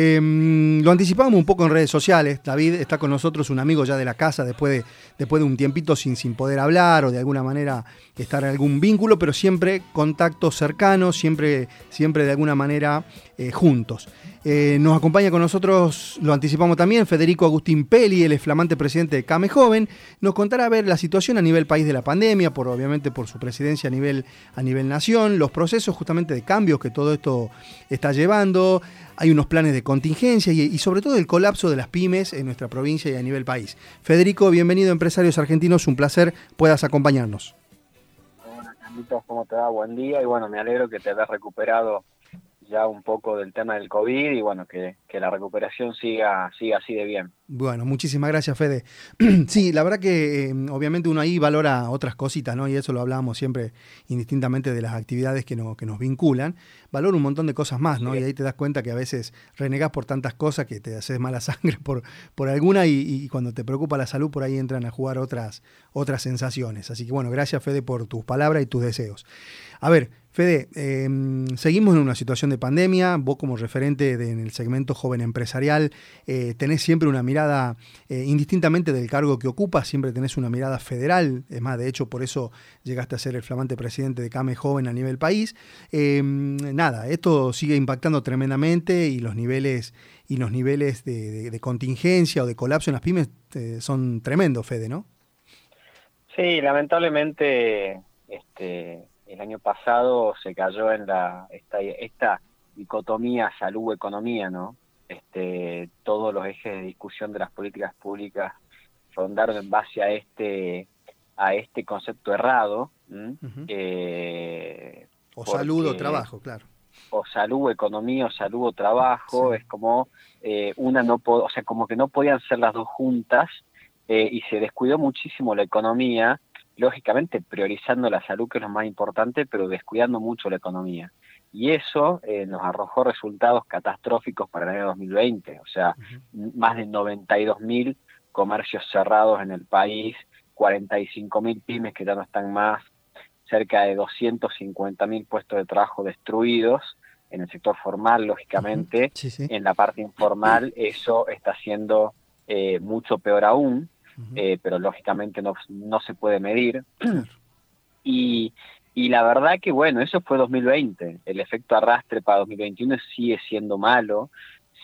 Em, lo anticipábamos un poco en redes sociales. David está con nosotros, un amigo ya de la casa, después de, después de un tiempito sin, sin poder hablar o de alguna manera estar en algún vínculo, pero siempre contacto cercano, siempre, siempre de alguna manera eh, juntos. Eh, nos acompaña con nosotros, lo anticipamos también, Federico Agustín Peli, el flamante presidente de Came Joven. Nos contará a ver la situación a nivel país de la pandemia, por obviamente por su presidencia a nivel, a nivel nación, los procesos justamente de cambios que todo esto está llevando. Hay unos planes de contingencia y, sobre todo el colapso de las pymes en nuestra provincia y a nivel país. Federico, bienvenido Empresarios Argentinos, un placer puedas acompañarnos. Hola, Carlitos, ¿cómo te va? Buen día y bueno, me alegro que te hayas recuperado ya un poco del tema del COVID y bueno, que, la recuperación siga, siga así de bien. Bueno, muchísimas gracias, Fede. sí, la verdad que eh, obviamente uno ahí valora otras cositas, ¿no? Y eso lo hablamos siempre indistintamente de las actividades que, no, que nos vinculan. Valora un montón de cosas más, ¿no? Y ahí te das cuenta que a veces renegas por tantas cosas que te haces mala sangre por, por alguna y, y, cuando te preocupa la salud por ahí entran a jugar otras, otras sensaciones. Así que bueno, gracias, Fede, por tus palabras y tus deseos. A ver, Fede, em, seguimos en una situación de pandemia, vos como referente en el segmento joven empresarial eh, tenés siempre una mirada, eh, indistintamente del cargo que ocupas, siempre tenés una mirada federal, es más, de hecho por eso llegaste a ser el flamante presidente de CAME Joven a nivel país. Em, nada, esto sigue impactando tremendamente y los niveles, y los niveles de, contingencia o de colapso en las pymes eh, son tremendos, Fede, ¿no? Sí, lamentablemente pasado se cayó en la esta, esta dicotomía salud-economía, ¿no? Este, todos los ejes de discusión de las políticas públicas rondaron en base a este a este concepto errado. Eh, o salud o trabajo, claro. O salud, economía, o salud o trabajo, es como eh, una no, o sea, como que no podían ser las dos juntas eh, y se descuidó muchísimo la economía lógicamente priorizando la salud, que es lo más importante, pero descuidando mucho la economía. Y eso eh, nos arrojó resultados catastróficos para el año 2020, o sea, más de 92 mil comercios cerrados en el país, 45 mil pymes que ya no están más, cerca de 250 mil puestos de trabajo destruidos en el sector formal, lógicamente. En la parte informal eso está siendo eh, mucho peor aún. Eh, pero lógicamente no, no se puede medir. y, y la verdad que, bueno, eso fue 2020. El efecto arrastre para 2021 sigue siendo malo.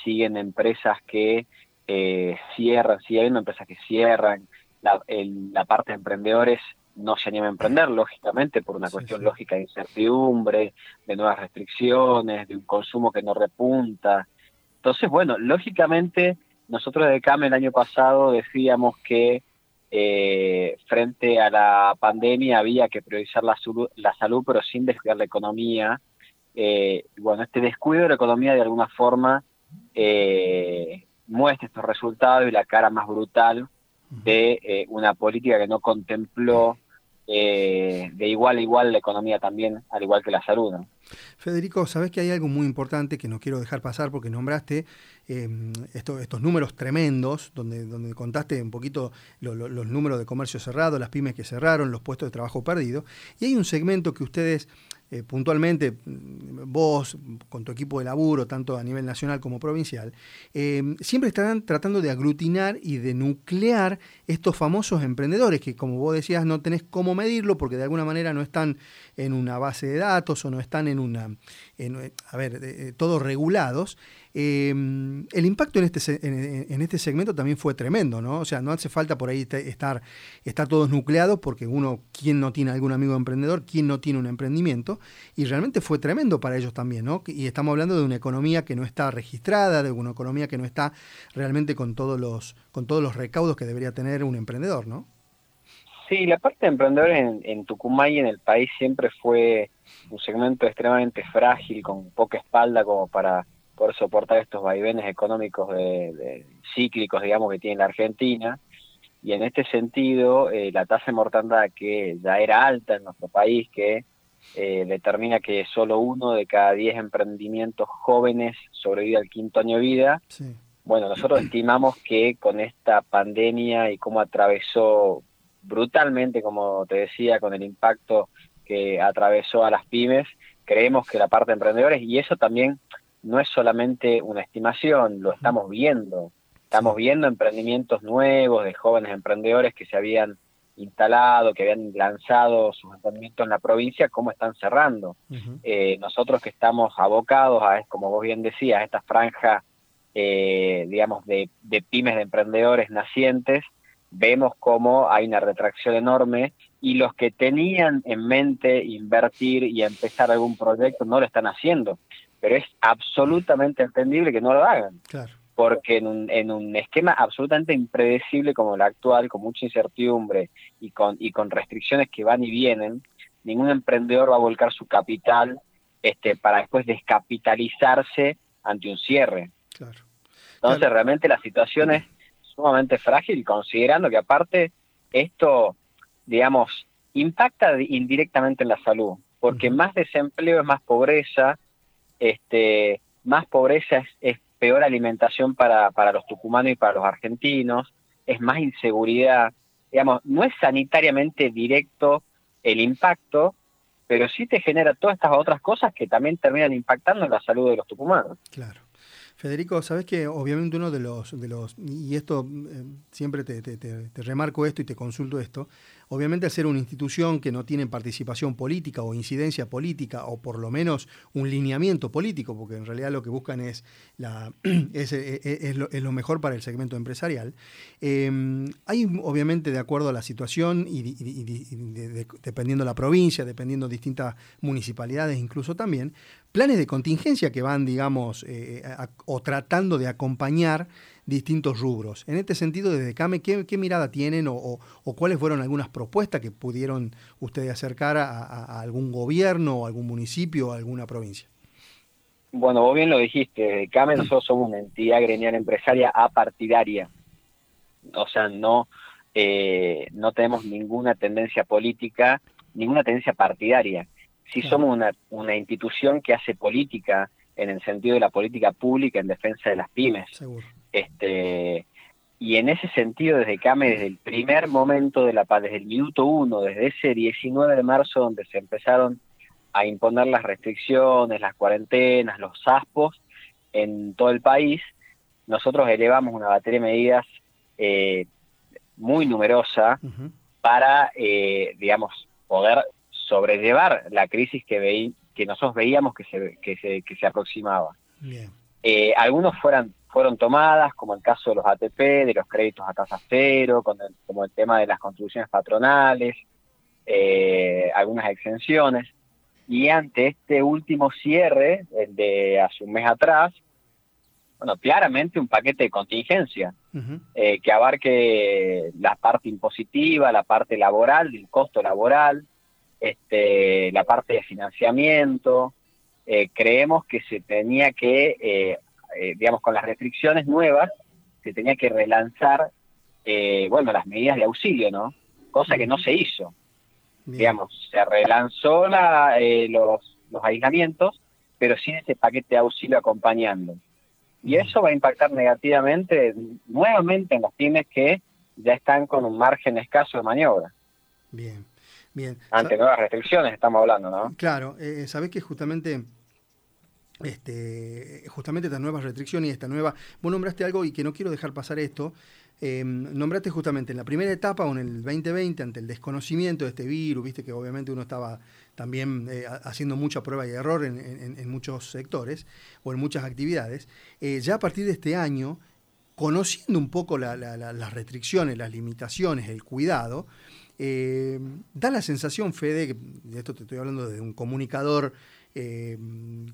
Siguen empresas que eh, cierran, sigue habiendo empresas que cierran. La, la parte de emprendedores no se anima a emprender, lógicamente, por una cuestión lógica de incertidumbre, de nuevas restricciones, de un consumo que no repunta. Entonces, bueno, lógicamente nosotros de CAM el año pasado decíamos que eh, frente a la pandemia había que priorizar la, la salud, pero sin descuidar la economía. Eh, bueno, este descuido de la economía de alguna forma eh, muestra estos resultados y la cara más brutal de una política que no contempló de igual a igual la economía también, al igual que la salud. Federico, sabes que hay algo muy importante que no quiero dejar pasar porque nombraste Em, estos números tremendos, donde, donde contaste un poquito los números de comercio cerrado, las pymes que cerraron, los puestos de trabajo perdidos. Y hay un segmento que ustedes eh, puntualmente, mm, vos, con tu equipo de laburo, tanto a nivel nacional como provincial, em, siempre estarán tratando de aglutinar y de nuclear estos famosos emprendedores que, como vos decías, no tenés cómo medirlo porque de alguna manera no están en una base de datos o no están en una, a ver, eh, todos regulados. Em, el impacto en este, en, este segmento también fue tremendo, ¿no? O sea, no hace falta por ahí estar, estar todos nucleados porque uno, ¿quién no tiene algún amigo emprendedor? ¿Quién no tiene un emprendimiento? Y realmente fue tremendo para ellos también, ¿no? Y estamos hablando de una economía que no está registrada, de una economía que no está realmente con todos los, con todos los recaudos que debería tener un emprendedor, ¿no? Sí, la parte de emprendedores en, en Tucumán y en el país siempre fue un segmento extremadamente frágil, con poca espalda como para por soportar estos vaivenes económicos de, cíclicos, digamos, que tiene la Argentina. Y en este sentido, eh, la tasa de mortandad que ya era alta en nuestro país, que eh, determina que solo uno de cada diez emprendimientos jóvenes sobrevive al quinto año de vida. Bueno, nosotros estimamos que con esta pandemia y cómo atravesó brutalmente, como te decía, con el impacto que atravesó a las pymes, creemos que la parte de emprendedores, y eso también no es solamente una estimación, lo estamos viendo. Estamos viendo emprendimientos nuevos de jóvenes emprendedores que se habían instalado, que habían lanzado sus emprendimientos en la provincia, cómo están cerrando. Eh, nosotros que estamos abocados a, como vos bien decías, a esta franja, eh, digamos, de, de pymes de emprendedores nacientes, vemos cómo hay una retracción enorme y los que tenían en mente invertir y empezar algún proyecto no lo están haciendo. Pero es absolutamente entendible que no lo hagan. Porque en un, en un esquema absolutamente impredecible como el actual, con mucha incertidumbre y con, y con restricciones que van y vienen, ningún emprendedor va a volcar su capital este, para después descapitalizarse ante un cierre. Entonces, realmente la situación es sumamente frágil, considerando que aparte esto, digamos, impacta indirectamente en la salud, porque más desempleo es más pobreza, este, más pobreza es, peor alimentación para, para los tucumanos y para los argentinos, es más inseguridad, digamos, no es sanitariamente directo el impacto, pero sí te genera todas estas otras cosas que también terminan impactando en la salud de los tucumanos. Claro. Federico, sabes que obviamente uno de los, de los y esto eh, siempre te, te, remarco esto y te consulto esto, obviamente al ser una institución que no tiene participación política o incidencia política o por lo menos un lineamiento político, porque en realidad lo que buscan es, la, es, es, lo, mejor para el segmento empresarial, em, hay obviamente de acuerdo a la situación y, dependiendo la provincia, dependiendo distintas municipalidades incluso también, planes de contingencia que van, digamos, eh, o tratando de acompañar distintos rubros. En este sentido, desde CAME, ¿qué, mirada tienen o, cuáles fueron algunas propuestas que pudieron ustedes acercar a, algún gobierno o algún municipio o alguna provincia? Bueno, vos bien lo dijiste, CAME nosotros somos una entidad gremial empresaria apartidaria, o sea, no, eh, no tenemos ninguna tendencia política, ninguna tendencia partidaria. Sí somos una, una institución que hace política en el sentido de la política pública en defensa de las pymes. Seguro. Este, y en ese sentido, desde CAME, desde el primer momento de la paz, desde el minuto uno, desde ese 19 de marzo donde se empezaron a imponer las restricciones, las cuarentenas, los ASPOS en todo el país, nosotros elevamos una batería de medidas eh, muy numerosa para, eh, digamos, poder sobrellevar la crisis que, que nosotros veíamos que se, que se, que se aproximaba. Eh, algunos fueran fueron tomadas, como el caso de los ATP, de los créditos a tasa cero, como el tema de las contribuciones patronales, eh, algunas exenciones. Y ante este último cierre, el de hace un mes atrás, bueno, claramente un paquete de contingencia eh, que abarque la parte impositiva, la parte laboral, el costo laboral, este, la parte de financiamiento. Eh, creemos que se tenía que eh, digamos, con las restricciones nuevas, se tenía que relanzar, eh, bueno, las medidas de auxilio, ¿no? Cosa que no se hizo. Digamos, se relanzó la, eh, los, los aislamientos, pero sin ese paquete de auxilio acompañando. Y eso va a impactar negativamente nuevamente en las pymes que ya están con un margen escaso de maniobra. Bien, bien. Ante nuevas restricciones estamos hablando, ¿no? Claro, eh, sabés que justamente este, justamente esta nueva restricción y esta nueva... Vos nombraste algo y que no quiero dejar pasar esto. Em, nombraste justamente en la primera etapa o en el 2020, ante el desconocimiento de este virus, viste que obviamente uno estaba también eh, haciendo mucha prueba y error en, muchos sectores o en muchas actividades. Eh, ya a partir de este año, conociendo un poco las restricciones, las limitaciones, el cuidado, eh, da la sensación, Fede, de esto te estoy hablando de un comunicador eh,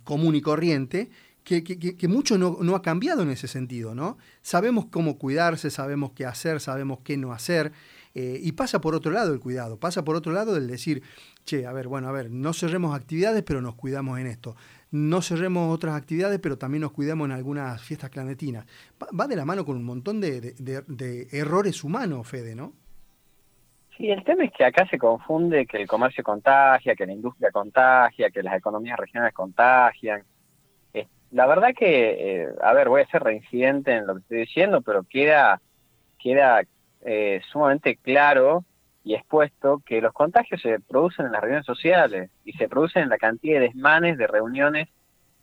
común y corriente, que, mucho no, ha cambiado en ese sentido, ¿no? Sabemos cómo cuidarse, sabemos qué hacer, sabemos qué no hacer, eh, y pasa por otro lado el cuidado, pasa por otro lado el decir, che, a ver, bueno, a ver, no cerremos actividades, pero nos cuidamos en esto. No cerremos otras actividades, pero también nos cuidamos en algunas fiestas clandestinas. Va, de la mano con un montón de errores humanos, Fede, ¿no? Sí, el tema es que acá se confunde que el comercio contagia, que la industria contagia, que las economías regionales contagian. la verdad que, eh, a ver, voy a ser reincidente en lo que estoy diciendo, pero queda, queda eh, sumamente claro y expuesto que los contagios se producen en las reuniones sociales y se producen en la cantidad de desmanes de reuniones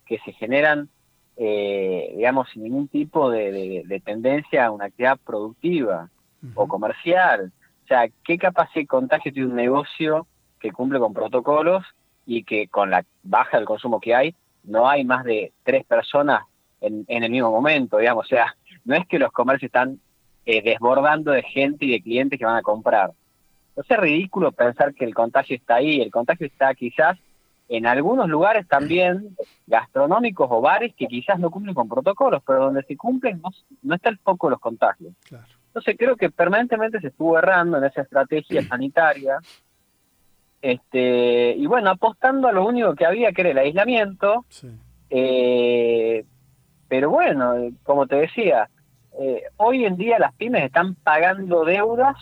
que se generan eh, digamos, sin ningún tipo de, tendencia a una actividad productiva o comercial. O sea, ¿qué capacidad de contagio tiene un negocio que cumple con protocolos y que con la baja del consumo que hay, no hay más de tres personas en, el mismo momento, digamos? O sea, no es que los comercios están eh, desbordando de gente y de clientes que van a comprar. Es ridículo pensar que el contagio está ahí, el contagio está quizás en algunos lugares también gastronómicos o bares que quizás no cumplen con protocolos, pero donde se cumplen no, está el foco de los contagios. Entonces creo que permanentemente se estuvo errando en esa estrategia sanitaria. Este, y bueno, apostando a lo único que había, que era el aislamiento. Eh, pero bueno, como te decía, eh, hoy en día las pymes están pagando deudas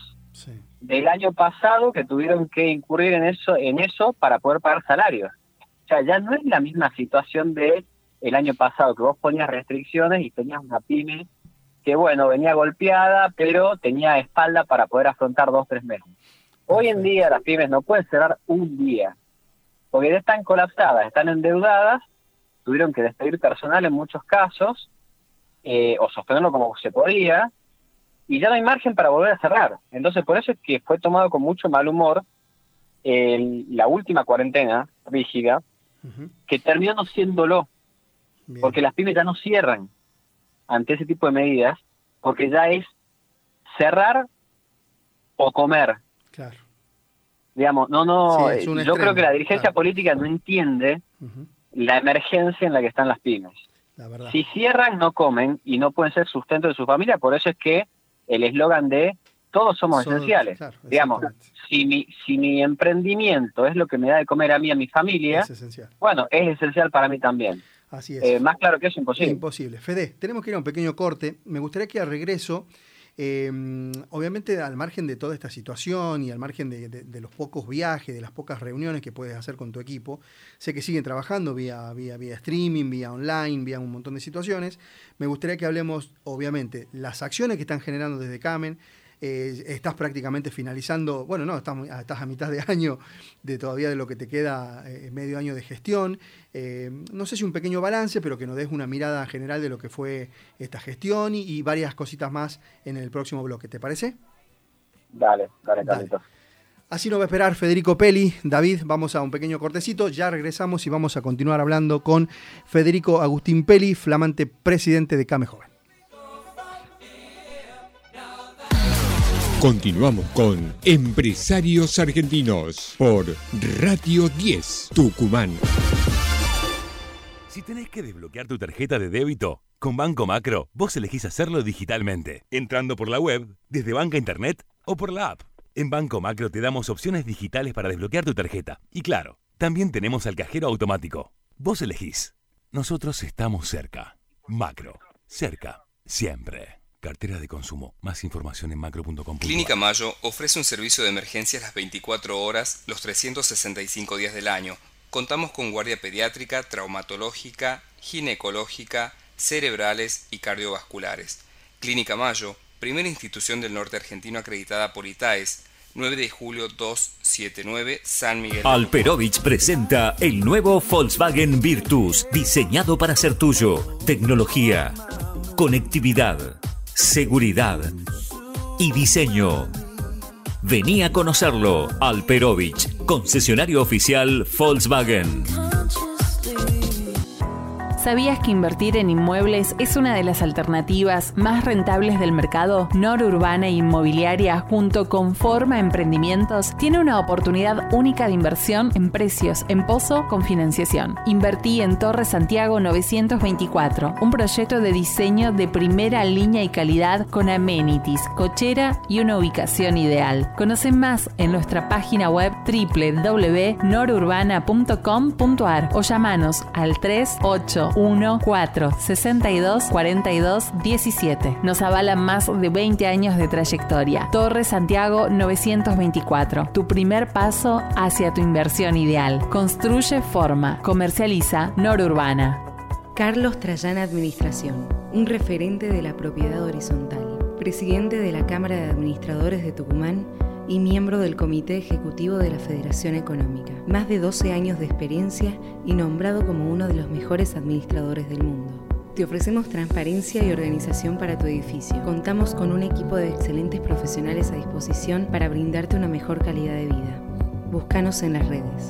del año pasado que tuvieron que incurrir en eso, en eso para poder pagar salarios. O sea, ya no es la misma situación de el año pasado que vos ponías restricciones y tenías una pyme que bueno, venía golpeada, pero tenía espalda para poder afrontar dos, tres meses. Hoy en día las pymes no pueden cerrar un día, porque ya están colapsadas, están endeudadas, tuvieron que despedir personal en muchos casos, eh, o sostenerlo como se podía, y ya no hay margen para volver a cerrar. Entonces, por eso es que fue tomado con mucho mal humor la última cuarentena rígida, que terminó no siéndolo, porque las pymes ya no cierran ante ese tipo de medidas, porque ya es cerrar o comer. Claro. Digamos, no, no, yo creo que la dirigencia política no entiende la emergencia en la que están las pymes. Si cierran, no comen y no pueden ser sustento de su familia, por eso es que el eslogan de todos somos esenciales. Digamos, si mi, si mi emprendimiento es lo que me da de comer a mí y a mi familia, bueno, es esencial para mí también. Así es. Eh, más claro que eso, imposible. Imposible. Fede, tenemos que ir a un pequeño corte. Me gustaría que al regreso Em, obviamente, al margen de toda esta situación y al margen de, los pocos viajes, de las pocas reuniones que puedes hacer con tu equipo, sé que siguen trabajando vía, vía, vía streaming, vía online, vía un montón de situaciones. Me gustaría que hablemos, obviamente, las acciones que están generando desde Camen, eh, estás prácticamente finalizando, bueno, no, estás, estás, a mitad de año de todavía de lo que te queda eh, medio año de gestión. Eh, no sé si un pequeño balance, pero que nos des una mirada general de lo que fue esta gestión y, varias cositas más en el próximo bloque, ¿te parece? Dale, dale, Carlitos. Así nos va a esperar Federico Peli. David, vamos a un pequeño cortecito, ya regresamos y vamos a continuar hablando con Federico Agustín Peli, flamante presidente de Came Joven. Continuamos con Empresarios Argentinos por Radio 10 Tucumán. Si tenés que desbloquear tu tarjeta de débito, con Banco Macro, vos elegís hacerlo digitalmente, entrando por la web, desde banca internet o por la app. En Banco Macro te damos opciones digitales para desbloquear tu tarjeta. Y claro, también tenemos al cajero automático. Vos elegís. Nosotros estamos cerca. Macro. Cerca. Siempre. Cartera de consumo. Más información en macro.com. Clínica Mayo ofrece un servicio de emergencias las 24 horas, los 365 días del año. Contamos con guardia pediátrica, traumatológica, ginecológica, cerebrales y cardiovasculares. Clínica Mayo, primera institución del norte argentino acreditada por ITAES, 9 de julio 279, San Miguel. Alperovich presenta el nuevo Volkswagen Virtus, diseñado para ser tuyo. Tecnología, conectividad seguridad y diseño. Vení a conocerlo, Alperovich, concesionario oficial Volkswagen. ¿Sabías que invertir en inmuebles es una de las alternativas más rentables del mercado? Norurbana Inmobiliaria, junto con Forma Emprendimientos, tiene una oportunidad única de inversión en precios en pozo con financiación. Invertí en Torre Santiago 924, un proyecto de diseño de primera línea y calidad con amenities, cochera y una ubicación ideal. Conoce más en nuestra página web www.norurbana.com.ar o llamanos al 38 1 4 62 42 17. Nos avalan más de 20 años de trayectoria. Torre Santiago 924. Tu primer paso hacia tu inversión ideal. Construye forma. Comercializa Norurbana. Carlos Trayana Administración, un referente de la propiedad horizontal, presidente de la Cámara de Administradores de Tucumán y miembro del Comité Ejecutivo de la Federación Económica. Más de 12 años de experiencia y nombrado como uno de los mejores administradores del mundo. Te ofrecemos transparencia y organización para tu edificio. Contamos con un equipo de excelentes profesionales a disposición para brindarte una mejor calidad de vida. Búscanos en las redes.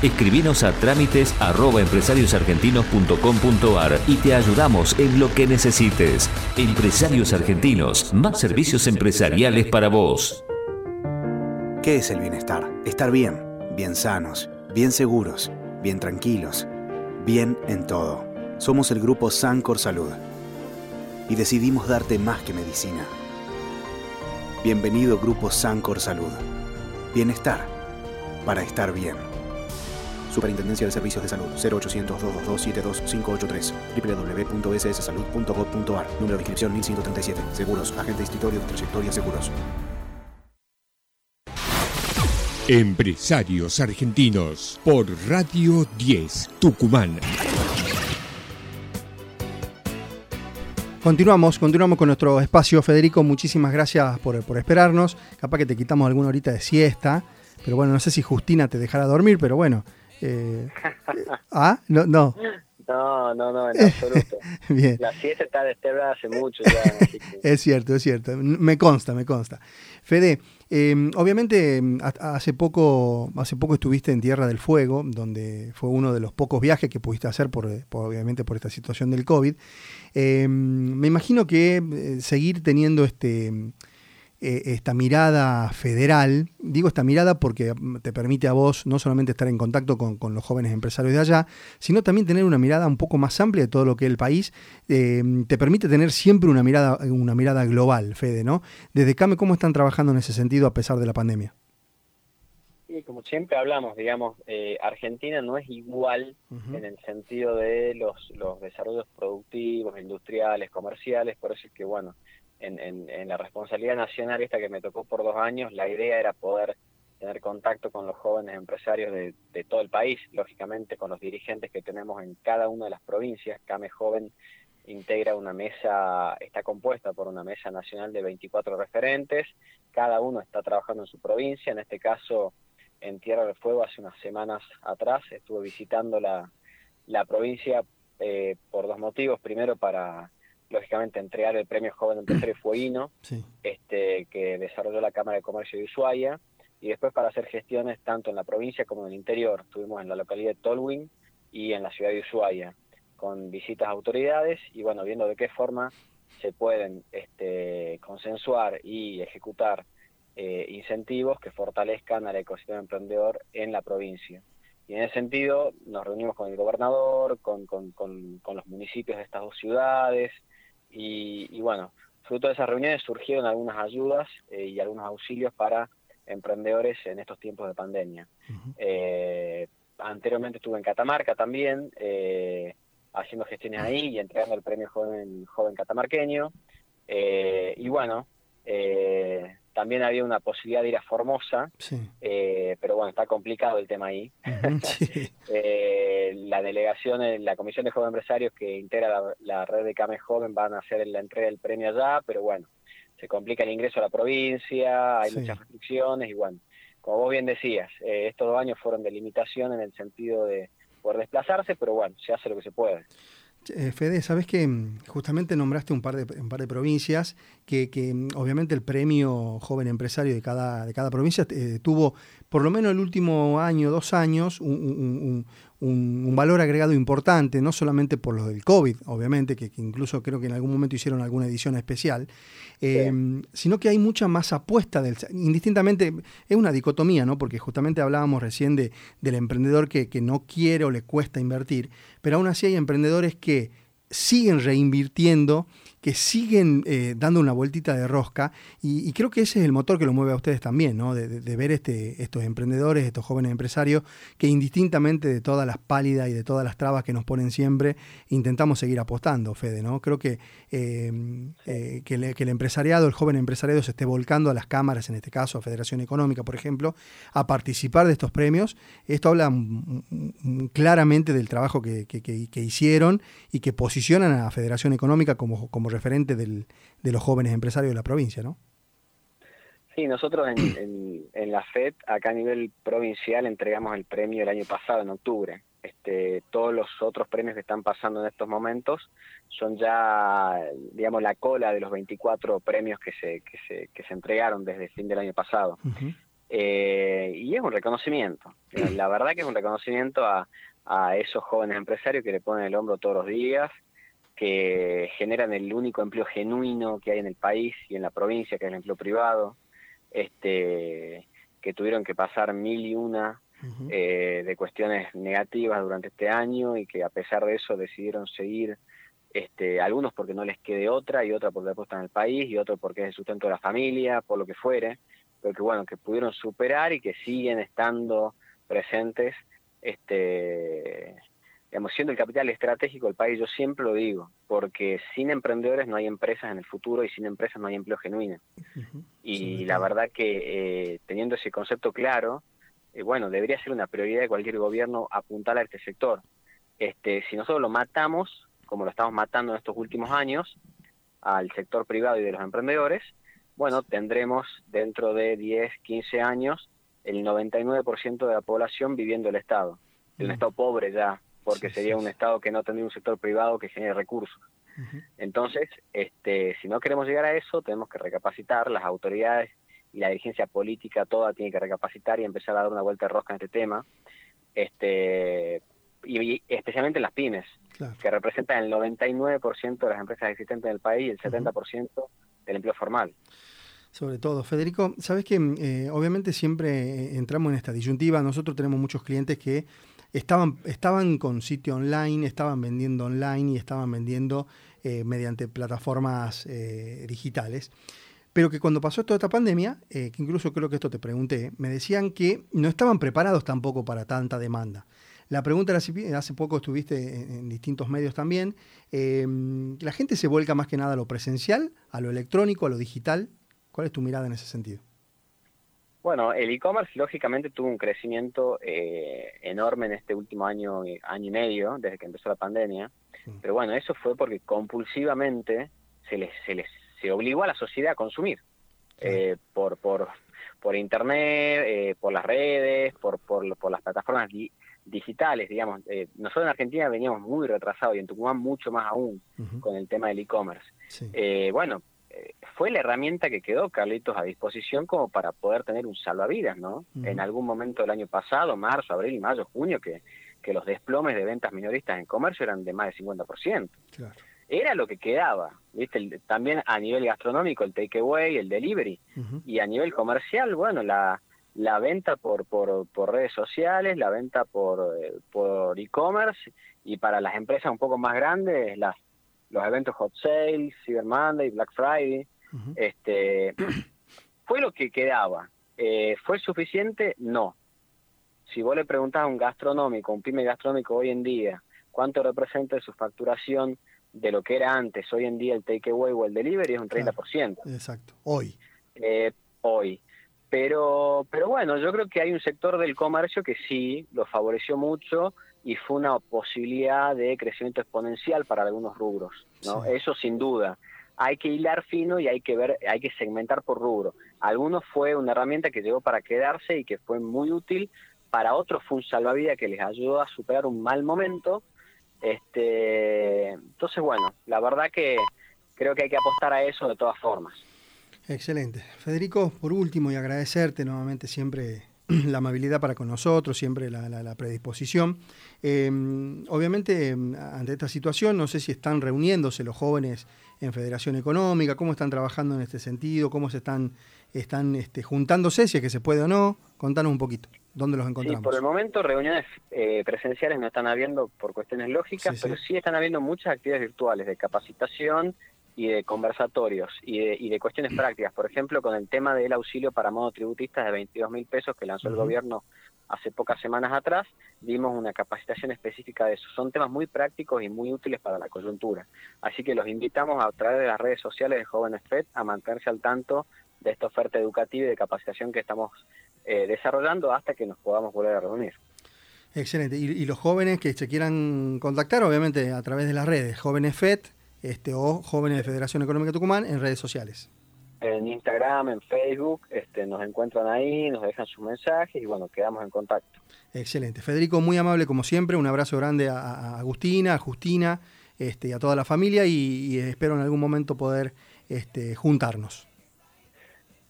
Escribinos a trámites y te ayudamos en lo que necesites. Empresarios Argentinos, más servicios empresariales para vos. ¿Qué es el bienestar? Estar bien, bien sanos, bien seguros, bien tranquilos, bien en todo. Somos el grupo Sancor Salud y decidimos darte más que medicina. Bienvenido Grupo Sancor Salud. Bienestar para estar bien. Superintendencia de Servicios de Salud 0800-222-72583 www.sssalud.gov.ar Número de inscripción 1137 Seguros, agente institutorio de trayectoria seguros Empresarios Argentinos por Radio 10 Tucumán. Continuamos, continuamos con nuestro espacio, Federico. Muchísimas gracias por, por esperarnos. Capaz que te quitamos alguna horita de siesta. Pero bueno, no sé si Justina te dejará dormir, pero bueno, eh, ¿Ah? No, no. No, no, no, en absoluto. Bien. La siesta está desterrada hace mucho ya. es cierto, es cierto. Me consta, me consta. Fede, em, obviamente em, hace poco, hace poco estuviste en Tierra del Fuego, donde fue uno de los pocos viajes que pudiste hacer, por, obviamente por esta situación del COVID. Em, me imagino que eh, seguir teniendo este eh, esta mirada federal, digo esta mirada porque te permite a vos no solamente estar en contacto con, los jóvenes empresarios de allá, sino también tener una mirada un poco más amplia de todo lo que es el país, eh, te permite tener siempre una mirada, una mirada global, Fede, ¿no? Desde CAME, ¿cómo están trabajando en ese sentido a pesar de la pandemia? Sí, como siempre hablamos, digamos, eh, Argentina no es igual en el sentido de los, los desarrollos productivos, industriales, comerciales, por eso es que, bueno, en, la responsabilidad nacional esta que me tocó por dos años, la idea era poder tener contacto con los jóvenes empresarios de, todo el país, lógicamente con los dirigentes que tenemos en cada una de las provincias. CAME Joven integra una mesa, está compuesta por una mesa nacional de 24 referentes, cada uno está trabajando en su provincia, en este caso en Tierra del Fuego hace unas semanas atrás estuve visitando la, la provincia eh, por dos motivos, primero para lógicamente entregar el premio Joven Empresario Fueguino, este, que desarrolló la Cámara de Comercio de Ushuaia, y después para hacer gestiones tanto en la provincia como en el interior. Estuvimos en la localidad de Tolwyn y en la ciudad de Ushuaia, con visitas a autoridades y bueno, viendo de qué forma se pueden este, consensuar y ejecutar eh, incentivos que fortalezcan al ecosistema emprendedor en la provincia. Y en ese sentido nos reunimos con el gobernador, con, con, con, con los municipios de estas dos ciudades, y, bueno, fruto de esas reuniones surgieron algunas ayudas eh, y algunos auxilios para emprendedores en estos tiempos de pandemia. Eh, anteriormente estuve en Catamarca también, eh, haciendo gestiones ahí y entregando el premio joven, joven catamarqueño. y bueno, también había una posibilidad de ir a Formosa, eh, pero bueno, está complicado el tema ahí. Eh, la delegación, la Comisión de Jóvenes Empresarios que integra la, red de CAME Joven van a hacer la entrega del premio allá, pero bueno, se complica el ingreso a la provincia, hay muchas restricciones y bueno, como vos bien decías, eh, estos dos años fueron de limitación en el sentido de poder desplazarse, pero bueno, se hace lo que se puede. Eh, Fede, sabes que mm, justamente nombraste un par de, un par de provincias que, mm, obviamente el premio joven empresario de cada, de cada provincia eh, tuvo por lo menos el último año, dos años, un, valor agregado importante, no solamente por lo del COVID, obviamente, que, incluso creo que en algún momento hicieron alguna edición especial, em, sino que hay mucha más apuesta del... Indistintamente, es una dicotomía, ¿no? Porque justamente hablábamos recién de, del emprendedor que, que no quiere o le cuesta invertir, pero aún así hay emprendedores que siguen reinvirtiendo que siguen eh, dando una vueltita de rosca y, creo que ese es el motor que lo mueve a ustedes también, ¿no? de, ver este, estos emprendedores, estos jóvenes empresarios que indistintamente de todas las pálidas y de todas las trabas que nos ponen siempre, intentamos seguir apostando, Fede. ¿no? Creo que, eh, eh, que, el empresariado, el joven empresariado se esté volcando a las cámaras, en este caso a Federación Económica, por ejemplo, a participar de estos premios. Esto habla claramente del trabajo que, hicieron y que posicionan a Federación Económica como referente del, de los jóvenes empresarios de la provincia, ¿no? Sí, nosotros en, en, la FED, acá a nivel provincial, entregamos el premio el año pasado, en octubre. Este, todos los otros premios que están pasando en estos momentos son ya, digamos, la cola de los 24 premios que se, que se, que se entregaron desde el fin del año pasado. Eh, y es un reconocimiento, la verdad que es un reconocimiento a, a esos jóvenes empresarios que le ponen el hombro todos los días, que generan el único empleo genuino que hay en el país y en la provincia, que es el empleo privado, este, que tuvieron que pasar mil y una eh, de cuestiones negativas durante este año y que a pesar de eso decidieron seguir, este, algunos porque no les quede otra y otra porque apuestan en el país y otro porque es el sustento de la familia, por lo que fuere, pero que bueno, que pudieron superar y que siguen estando presentes este, digamos, siendo el capital estratégico del país, yo siempre lo digo, porque sin emprendedores no hay empresas en el futuro y sin empresas no hay empleo genuino. Y la verdad que eh, teniendo ese concepto claro, eh, bueno, debería ser una prioridad de cualquier gobierno apuntar a este sector. Este, si nosotros lo matamos, como lo estamos matando en estos últimos años, al sector privado y de los emprendedores, bueno, tendremos dentro de 10, 15 años el 99% de la población viviendo el Estado, de un Estado pobre ya, porque sería un Estado que no tendría un sector privado que genere recursos. Entonces, este, si no queremos llegar a eso, tenemos que recapacitar, las autoridades y la dirigencia política toda tiene que recapacitar y empezar a dar una vuelta de rosca en este tema, este, y, especialmente las pymes, que representan el 99% de las empresas existentes en el país y el 70% del empleo formal. Sobre todo, Federico, sabes que eh, obviamente siempre eh, entramos en esta disyuntiva. Nosotros tenemos muchos clientes que estaban, estaban con sitio online, estaban vendiendo online y estaban vendiendo eh, mediante plataformas eh, digitales. Pero que cuando pasó toda esta pandemia, eh, que incluso creo que esto te pregunté, me decían que no estaban preparados tampoco para tanta demanda. La pregunta era, si hace poco estuviste en, distintos medios también, la gente se vuelca más que nada a lo presencial, a lo electrónico, a lo digital. ¿Cuál es tu mirada en ese sentido? Bueno, el e-commerce lógicamente tuvo un crecimiento eh, enorme en este último año, año y medio, desde que empezó la pandemia. Pero bueno, eso fue porque compulsivamente se les, se les se obligó a la sociedad a consumir eh, por, por, por internet, eh, por las redes, por, por, por las plataformas digitales, digamos. nosotros en Argentina veníamos muy retrasados y en Tucumán mucho más aún con el tema del e-commerce. bueno, fue la herramienta que quedó Carlitos a disposición como para poder tener un salvavidas, ¿no? En algún momento del año pasado, marzo, abril, mayo, junio, que, que los desplomes de ventas minoristas en comercio eran de más de 50%. Claro. Era lo que quedaba, ¿viste? también a nivel gastronómico, el takeaway, el delivery, y a nivel comercial, bueno, la, la venta por, por, por redes sociales, la venta por, eh, por e-commerce, y para las empresas un poco más grandes, las los eventos Hot Sales, Cyber Monday, Black Friday, este, fue lo que quedaba. Eh, ¿Fue suficiente? No. Si vos le preguntás a un gastronómico, un pyme gastronómico hoy en día, cuánto representa su facturación de lo que era antes, hoy en día el takeaway o el delivery es un 30%. exacto, hoy. Eh, hoy. Pero, pero bueno, yo creo que hay un sector del comercio que sí lo favoreció mucho y fue una posibilidad de crecimiento exponencial para algunos rubros, ¿no? Eso sin duda. Hay que hilar fino y hay que ver, hay que segmentar por rubro. Algunos fue una herramienta que llegó para quedarse y que fue muy útil, para otros fue un salvavidas que les ayudó a superar un mal momento. Este, entonces bueno, la verdad que creo que hay que apostar a eso de todas formas. Excelente. Federico, por último y agradecerte nuevamente siempre la amabilidad para con nosotros, siempre la, predisposición. Em, obviamente, em, ante esta situación, no sé si están reuniéndose los jóvenes en Federación Económica, cómo están trabajando en este sentido, cómo se están, están este, juntándose, si es que se puede o no. Contanos un poquito, ¿dónde los encontramos? Sí, por el momento reuniones eh, presenciales no están habiendo por cuestiones lógicas, pero sí están habiendo muchas actividades virtuales de capacitación, y de conversatorios y de, y de cuestiones prácticas. Por ejemplo, con el tema del auxilio para monotributistas de 22 mil pesos que lanzó el gobierno hace pocas semanas atrás, dimos una capacitación específica de eso. Son temas muy prácticos y muy útiles para la coyuntura. Así que los invitamos a través de las redes sociales de Jóvenes FED a mantenerse al tanto de esta oferta educativa y de capacitación que estamos eh, desarrollando hasta que nos podamos volver a reunir. Excelente. Y, y, los jóvenes que se quieran contactar, obviamente, a través de las redes, Jóvenes FED, este, o jóvenes de Federación Económica Tucumán en redes sociales. En Instagram, en Facebook, este, nos encuentran ahí, nos dejan sus mensajes y bueno, quedamos en contacto. Excelente. Federico, muy amable como siempre, un abrazo grande a, Agustina, a Justina este, y a toda la familia y, espero en algún momento poder este, juntarnos.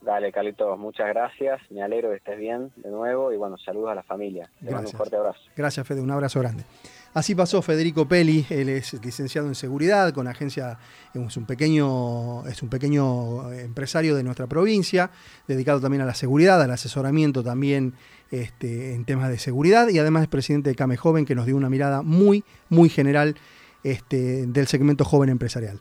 Dale, Carlitos, muchas gracias. Me alegro que estés bien de nuevo y bueno, saludos a la familia. Te mando un fuerte abrazo. Gracias, Fede, un abrazo grande. Así pasó Federico Peli, él es licenciado en seguridad con agencia, es un pequeño, es un pequeño empresario de nuestra provincia, dedicado también a la seguridad, al asesoramiento también este, en temas de seguridad y además es presidente de Came Joven que nos dio una mirada muy, muy general este, del segmento joven empresarial.